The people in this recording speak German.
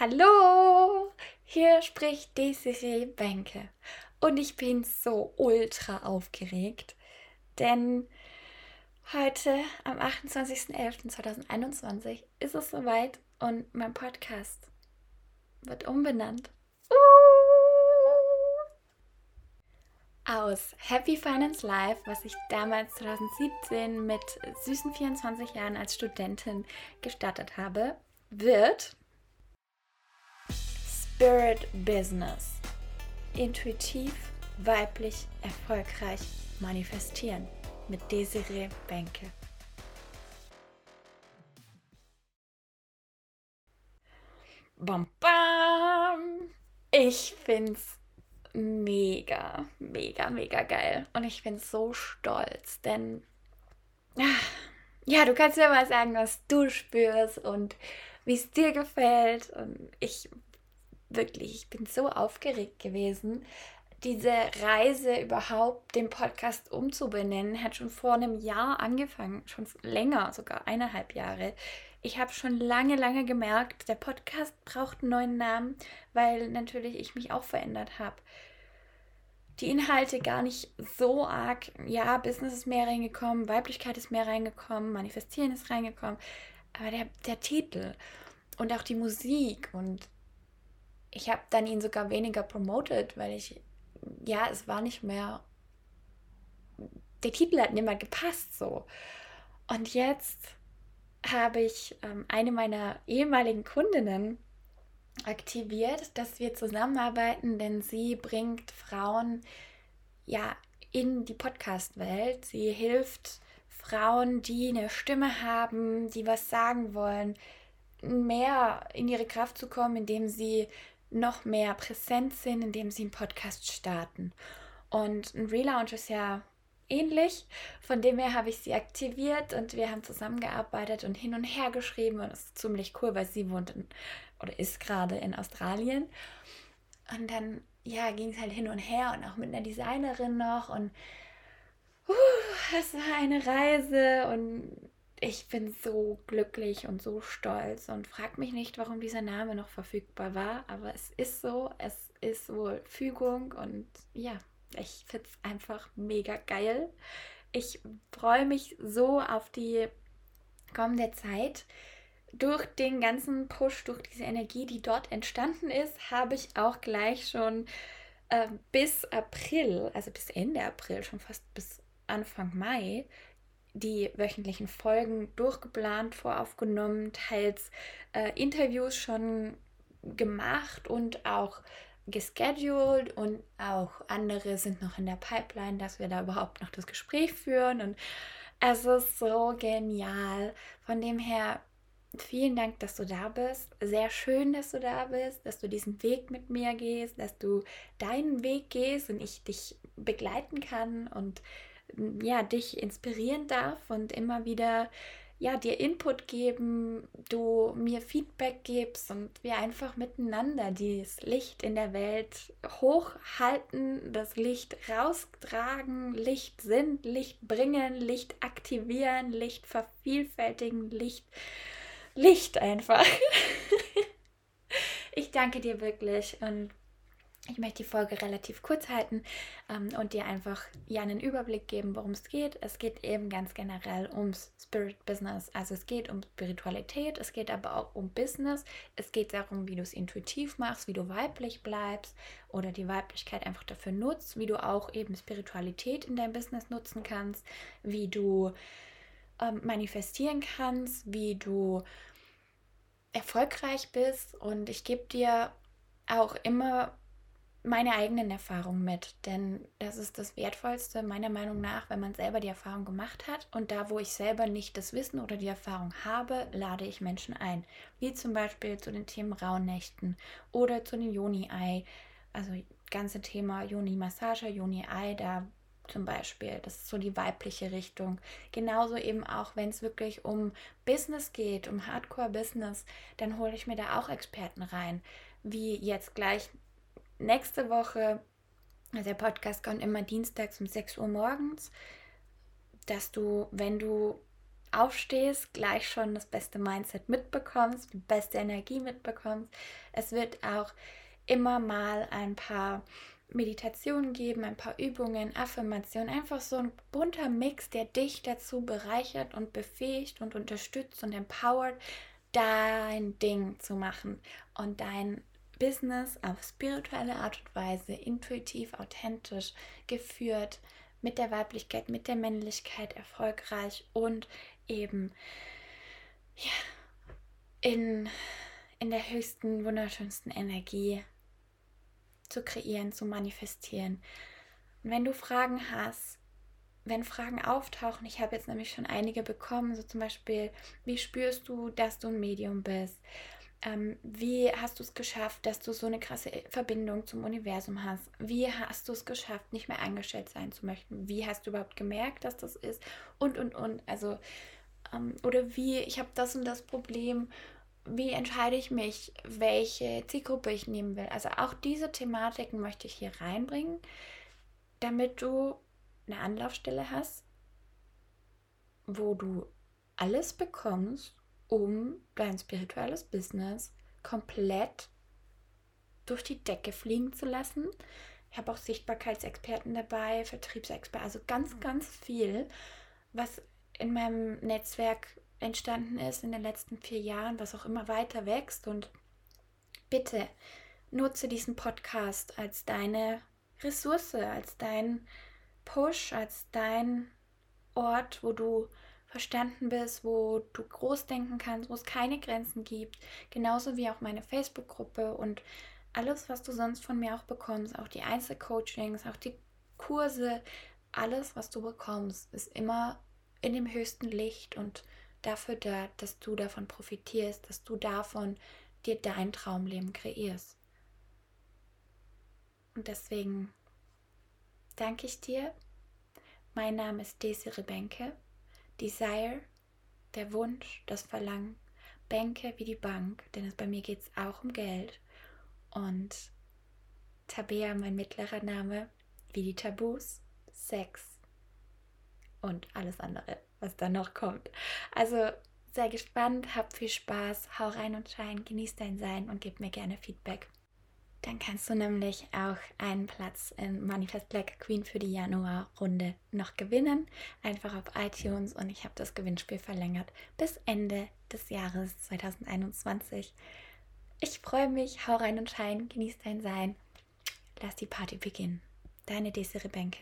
Hallo, hier spricht Desiree Benke und ich bin so ultra aufgeregt, denn heute am 28.11.2021 ist es soweit und mein Podcast wird umbenannt. Aus Happy Finance Life, was ich damals 2017 mit süßen 24 Jahren als Studentin gestartet habe, wird Spirit Business. Intuitiv, weiblich, erfolgreich manifestieren mit Desiree Benke. Bam, bam. Ich find's mega, mega, mega geil. Und ich bin so stolz, denn ja, du kannst ja mal sagen, was du spürst und wie es dir gefällt. Und ich wirklich, ich bin so aufgeregt gewesen. Diese Reise überhaupt, den Podcast umzubenennen, hat schon vor einem Jahr angefangen, schon länger, sogar eineinhalb Jahre. Ich habe schon lange, lange gemerkt, der Podcast braucht einen neuen Namen, weil natürlich ich mich auch verändert habe. Die Inhalte gar nicht so arg, ja, Business ist mehr reingekommen, Weiblichkeit ist mehr reingekommen, Manifestieren ist reingekommen, aber der, der Titel und auch die Musik und ich habe dann ihn sogar weniger promoted, weil ich, ja, es war nicht mehr, der Titel hat nicht mehr gepasst so. Und jetzt habe ich ähm, eine meiner ehemaligen Kundinnen aktiviert, dass wir zusammenarbeiten, denn sie bringt Frauen ja in die Podcast-Welt. Sie hilft Frauen, die eine Stimme haben, die was sagen wollen, mehr in ihre Kraft zu kommen, indem sie noch mehr präsent sind, indem sie einen Podcast starten. Und ein Relaunch ist ja ähnlich. Von dem her habe ich sie aktiviert und wir haben zusammengearbeitet und hin und her geschrieben. Und es ist ziemlich cool, weil sie wohnt in, oder ist gerade in Australien. Und dann, ja, ging es halt hin und her und auch mit einer Designerin noch. Und uh, es war eine Reise und ich bin so glücklich und so stolz und frag mich nicht, warum dieser Name noch verfügbar war, aber es ist so, es ist wohl Fügung und ja, ich finde es einfach mega geil. Ich freue mich so auf die kommende Zeit. Durch den ganzen Push, durch diese Energie, die dort entstanden ist, habe ich auch gleich schon äh, bis April, also bis Ende April, schon fast bis Anfang Mai, die wöchentlichen Folgen durchgeplant, voraufgenommen, teils äh, Interviews schon gemacht und auch gescheduled und auch andere sind noch in der Pipeline, dass wir da überhaupt noch das Gespräch führen und es ist so genial. Von dem her vielen Dank, dass du da bist. Sehr schön, dass du da bist, dass du diesen Weg mit mir gehst, dass du deinen Weg gehst und ich dich begleiten kann und ja, dich inspirieren darf und immer wieder ja, dir Input geben, du mir Feedback gibst und wir einfach miteinander dieses Licht in der Welt hochhalten, das Licht raustragen, Licht sind, Licht bringen, Licht aktivieren, Licht vervielfältigen, Licht, Licht einfach. ich danke dir wirklich und ich möchte die Folge relativ kurz halten ähm, und dir einfach ja einen Überblick geben, worum es geht. Es geht eben ganz generell ums Spirit Business. Also es geht um Spiritualität, es geht aber auch um Business. Es geht darum, wie du es intuitiv machst, wie du weiblich bleibst oder die Weiblichkeit einfach dafür nutzt, wie du auch eben Spiritualität in deinem Business nutzen kannst, wie du ähm, manifestieren kannst, wie du erfolgreich bist. Und ich gebe dir auch immer meine eigenen Erfahrungen mit, denn das ist das Wertvollste meiner Meinung nach, wenn man selber die Erfahrung gemacht hat. Und da, wo ich selber nicht das Wissen oder die Erfahrung habe, lade ich Menschen ein, wie zum Beispiel zu den Themen Rauhnächten oder zu den Joni-Ei, also ganze Thema Joni-Massage, Joni-Ei, da zum Beispiel. Das ist so die weibliche Richtung. Genauso eben auch, wenn es wirklich um Business geht, um Hardcore-Business, dann hole ich mir da auch Experten rein, wie jetzt gleich nächste Woche, also der Podcast kommt immer dienstags um 6 Uhr morgens, dass du, wenn du aufstehst, gleich schon das beste Mindset mitbekommst, die beste Energie mitbekommst. Es wird auch immer mal ein paar Meditationen geben, ein paar Übungen, Affirmationen, einfach so ein bunter Mix, der dich dazu bereichert und befähigt und unterstützt und empowert, dein Ding zu machen und dein Business auf spirituelle Art und Weise, intuitiv, authentisch geführt, mit der Weiblichkeit, mit der Männlichkeit erfolgreich und eben ja, in, in der höchsten, wunderschönsten Energie zu kreieren, zu manifestieren. Und wenn du Fragen hast, wenn Fragen auftauchen, ich habe jetzt nämlich schon einige bekommen, so zum Beispiel, wie spürst du, dass du ein Medium bist? Ähm, wie hast du es geschafft, dass du so eine krasse Verbindung zum Universum hast? Wie hast du es geschafft, nicht mehr eingestellt sein zu möchten? Wie hast du überhaupt gemerkt, dass das ist? Und, und, und. Also, ähm, oder wie, ich habe das und das Problem. Wie entscheide ich mich, welche Zielgruppe ich nehmen will? Also auch diese Thematiken möchte ich hier reinbringen, damit du eine Anlaufstelle hast, wo du alles bekommst, um dein spirituelles Business komplett durch die Decke fliegen zu lassen. Ich habe auch Sichtbarkeitsexperten dabei, Vertriebsexperten, also ganz, ganz viel, was in meinem Netzwerk entstanden ist in den letzten vier Jahren, was auch immer weiter wächst. Und bitte nutze diesen Podcast als deine Ressource, als dein Push, als dein Ort, wo du verstanden bist, wo du groß denken kannst, wo es keine Grenzen gibt. Genauso wie auch meine Facebook-Gruppe und alles, was du sonst von mir auch bekommst, auch die Einzelcoachings, auch die Kurse, alles, was du bekommst, ist immer in dem höchsten Licht und dafür da, dass du davon profitierst, dass du davon dir dein Traumleben kreierst. Und deswegen danke ich dir. Mein Name ist Desiree Benke Desire, der Wunsch, das Verlangen, Bänke wie die Bank, denn es, bei mir geht es auch um Geld. Und Tabea, mein mittlerer Name, wie die Tabus, Sex und alles andere, was da noch kommt. Also sei gespannt, hab viel Spaß, hau rein und schein, genieß dein Sein und gib mir gerne Feedback. Dann kannst du nämlich auch einen Platz in Manifest Black Queen für die Januarrunde noch gewinnen. Einfach auf iTunes und ich habe das Gewinnspiel verlängert bis Ende des Jahres 2021. Ich freue mich, hau rein und schein, genieß dein Sein. Lass die Party beginnen. Deine Desiree Bänke.